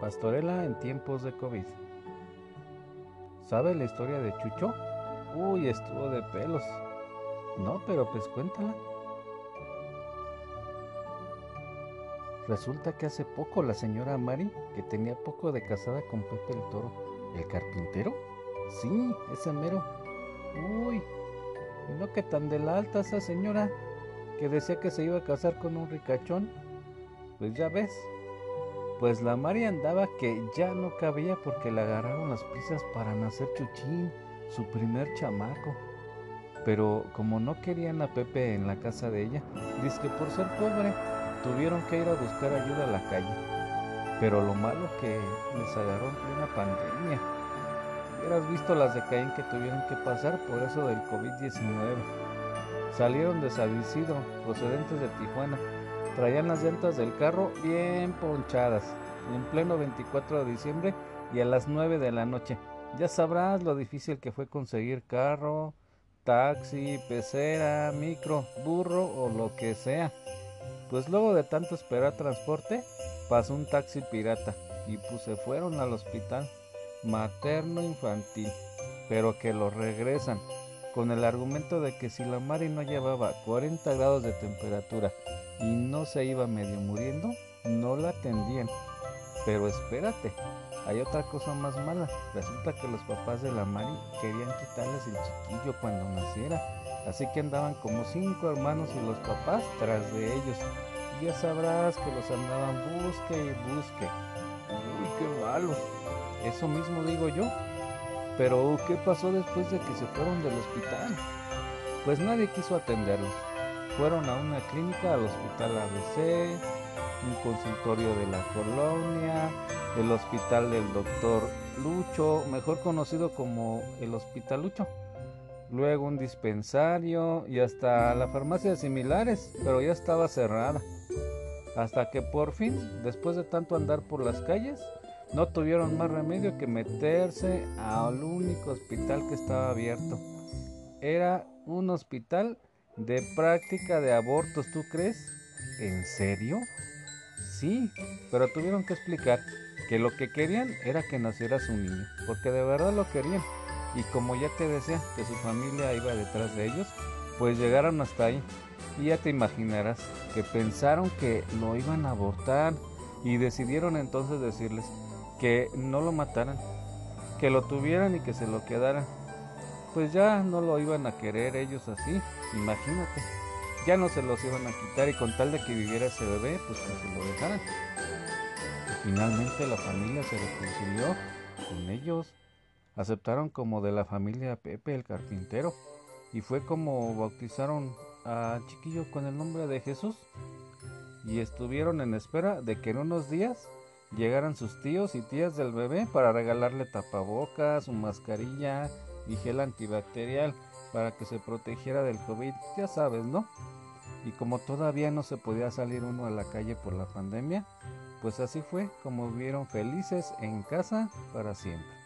Pastorela en tiempos de COVID. ¿Sabe la historia de Chucho? Uy, estuvo de pelos. No, pero pues cuéntala. Resulta que hace poco la señora Mari, que tenía poco de casada con Pepe el Toro, ¿el carpintero? Sí, ese mero. Uy, y no que tan de la alta esa señora, que decía que se iba a casar con un ricachón. Pues ya ves, pues la Mari andaba que ya no cabía porque le agarraron las pisas para nacer Chuchín, su primer chamaco. Pero como no querían a Pepe en la casa de ella, dice que por ser pobre tuvieron que ir a buscar ayuda a la calle. Pero lo malo que les agarró en plena pandemia. Hubieras visto las de Caín que tuvieron que pasar por eso del COVID-19. Salieron de San procedentes de Tijuana, Traían las llantas del carro bien ponchadas, en pleno 24 de diciembre y a las 9 de la noche. Ya sabrás lo difícil que fue conseguir carro, taxi, pecera, micro, burro o lo que sea. Pues luego de tanto esperar transporte, pasó un taxi pirata y pues se fueron al hospital materno infantil, pero que lo regresan con el argumento de que si la Mari no llevaba 40 grados de temperatura y no se iba medio muriendo, no la atendían. Pero espérate, hay otra cosa más mala. Resulta que los papás de la Mari querían quitarles el chiquillo cuando naciera. Así que andaban como cinco hermanos y los papás tras de ellos. Ya sabrás que los andaban busque y busque. Uy, qué malos. Eso mismo digo yo. Pero ¿qué pasó después de que se fueron del hospital? Pues nadie quiso atenderlos. Fueron a una clínica, al hospital ABC, un consultorio de la colonia, el hospital del doctor Lucho, mejor conocido como el hospital Lucho. Luego un dispensario y hasta la farmacia similares, pero ya estaba cerrada. Hasta que por fin, después de tanto andar por las calles, no tuvieron más remedio que meterse al único hospital que estaba abierto. Era un hospital de práctica de abortos, ¿tú crees? ¿En serio? Sí, pero tuvieron que explicar que lo que querían era que naciera su niño, porque de verdad lo querían. Y como ya te decía que su familia iba detrás de ellos, pues llegaron hasta ahí. Y ya te imaginarás que pensaron que lo iban a abortar y decidieron entonces decirles, que no lo mataran, que lo tuvieran y que se lo quedaran. Pues ya no lo iban a querer ellos así, imagínate. Ya no se los iban a quitar y con tal de que viviera ese bebé, pues que se lo dejaran. Y finalmente la familia se reconcilió con ellos. Aceptaron como de la familia Pepe el carpintero. Y fue como bautizaron a chiquillo con el nombre de Jesús. Y estuvieron en espera de que en unos días llegaran sus tíos y tías del bebé para regalarle tapabocas, su mascarilla y gel antibacterial para que se protegiera del COVID, ya sabes, ¿no? Y como todavía no se podía salir uno a la calle por la pandemia, pues así fue como vivieron felices en casa para siempre.